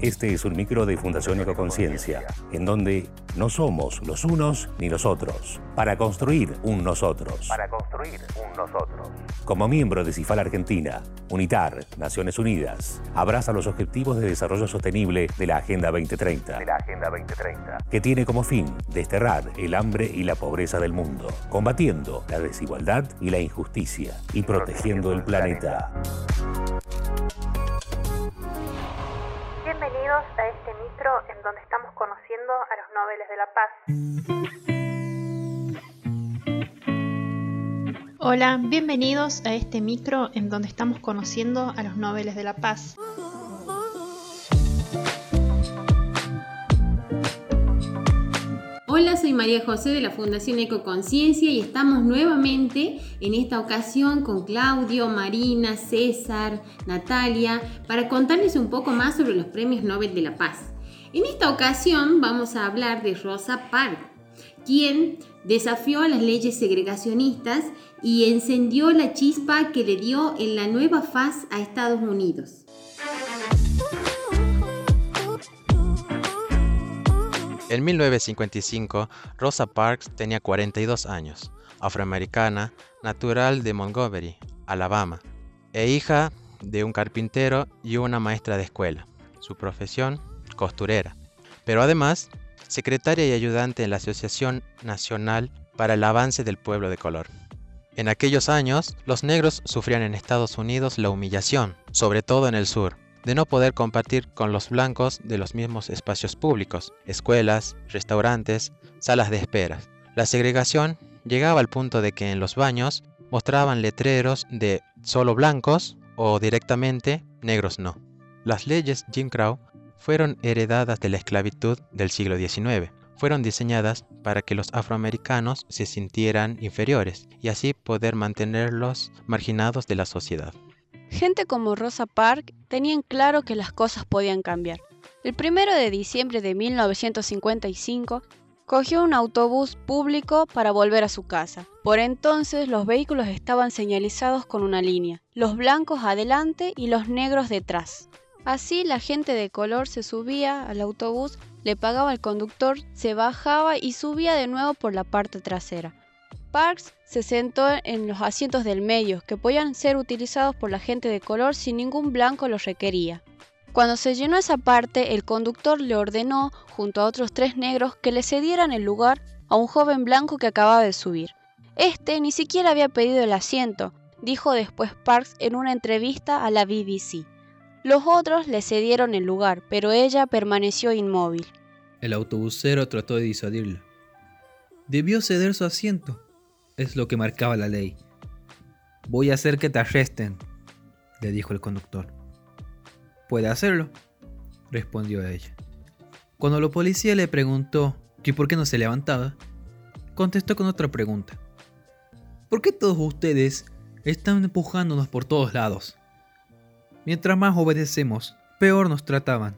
Este es un micro de Fundación Ecoconciencia, en donde no somos los unos ni los otros, para construir un nosotros. Para construir un nosotros. Como miembro de CIFAL Argentina, UNITAR, Naciones Unidas, abraza los objetivos de desarrollo sostenible de la Agenda 2030. De la Agenda 2030. Que tiene como fin desterrar el hambre y la pobreza del mundo, combatiendo la desigualdad y la injusticia y protegiendo el planeta. Nobeles de la Paz. Hola, bienvenidos a este micro en donde estamos conociendo a los Nobeles de la Paz. Hola, soy María José de la Fundación Ecoconciencia y estamos nuevamente en esta ocasión con Claudio, Marina, César, Natalia para contarles un poco más sobre los premios Nobel de la Paz. En esta ocasión vamos a hablar de Rosa Parks, quien desafió las leyes segregacionistas y encendió la chispa que le dio en la nueva faz a Estados Unidos. En 1955, Rosa Parks tenía 42 años, afroamericana, natural de Montgomery, Alabama, e hija de un carpintero y una maestra de escuela. Su profesión, costurera. Pero además, secretaria y ayudante en la Asociación Nacional para el Avance del Pueblo de Color. En aquellos años, los negros sufrían en Estados Unidos la humillación, sobre todo en el sur, de no poder compartir con los blancos de los mismos espacios públicos, escuelas, restaurantes, salas de espera. La segregación llegaba al punto de que en los baños mostraban letreros de solo blancos o directamente negros no. Las leyes Jim Crow fueron heredadas de la esclavitud del siglo XIX. Fueron diseñadas para que los afroamericanos se sintieran inferiores y así poder mantenerlos marginados de la sociedad. Gente como Rosa Parks tenían claro que las cosas podían cambiar. El 1 de diciembre de 1955 cogió un autobús público para volver a su casa. Por entonces los vehículos estaban señalizados con una línea, los blancos adelante y los negros detrás. Así la gente de color se subía al autobús, le pagaba al conductor, se bajaba y subía de nuevo por la parte trasera. Parks se sentó en los asientos del medio, que podían ser utilizados por la gente de color si ningún blanco los requería. Cuando se llenó esa parte, el conductor le ordenó, junto a otros tres negros, que le cedieran el lugar a un joven blanco que acababa de subir. Este ni siquiera había pedido el asiento, dijo después Parks en una entrevista a la BBC. Los otros le cedieron el lugar, pero ella permaneció inmóvil. El autobusero trató de disuadirla. Debió ceder su asiento, es lo que marcaba la ley. Voy a hacer que te arresten, le dijo el conductor. Puede hacerlo, respondió ella. Cuando la policía le preguntó que por qué no se levantaba, contestó con otra pregunta. ¿Por qué todos ustedes están empujándonos por todos lados? Mientras más obedecemos, peor nos trataban,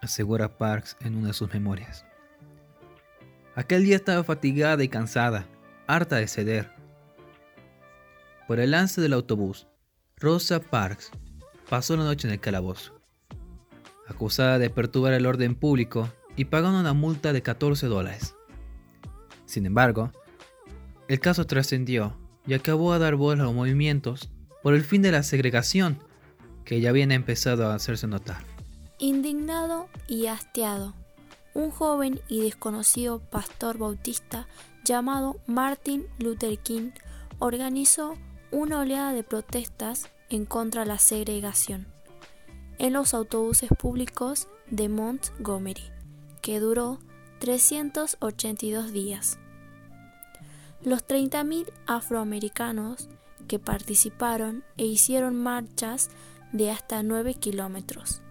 asegura Parks en una de sus memorias. Aquel día estaba fatigada y cansada, harta de ceder. Por el lance del autobús, Rosa Parks pasó la noche en el calabozo, acusada de perturbar el orden público y pagando una multa de 14 dólares. Sin embargo, el caso trascendió y acabó a dar voz a los movimientos por el fin de la segregación que ya habían empezado a hacerse notar. Indignado y hastiado, un joven y desconocido pastor bautista llamado Martin Luther King organizó una oleada de protestas en contra de la segregación en los autobuses públicos de Montgomery, que duró 382 días. Los 30.000 afroamericanos que participaron e hicieron marchas de hasta 9 kilómetros.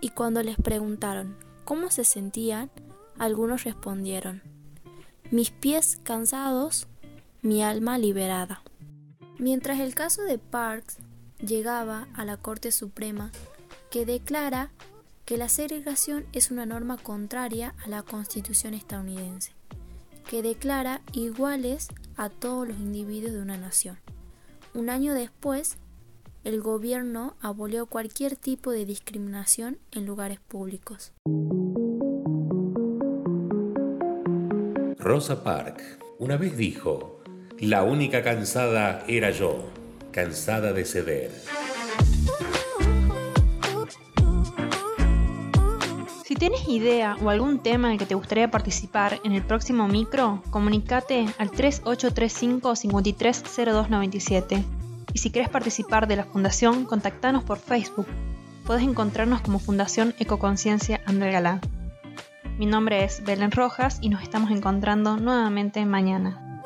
Y cuando les preguntaron cómo se sentían, algunos respondieron, mis pies cansados, mi alma liberada. Mientras el caso de Parks llegaba a la Corte Suprema, que declara que la segregación es una norma contraria a la Constitución estadounidense, que declara iguales a todos los individuos de una nación. Un año después, el gobierno abolió cualquier tipo de discriminación en lugares públicos. Rosa Parks una vez dijo, la única cansada era yo, cansada de ceder. Si tienes idea o algún tema en el que te gustaría participar en el próximo micro, comunícate al 3835 530297. Y si quieres participar de la fundación, contactanos por Facebook. Puedes encontrarnos como Fundación Ecoconciencia André Galá. Mi nombre es Belén Rojas y nos estamos encontrando nuevamente mañana.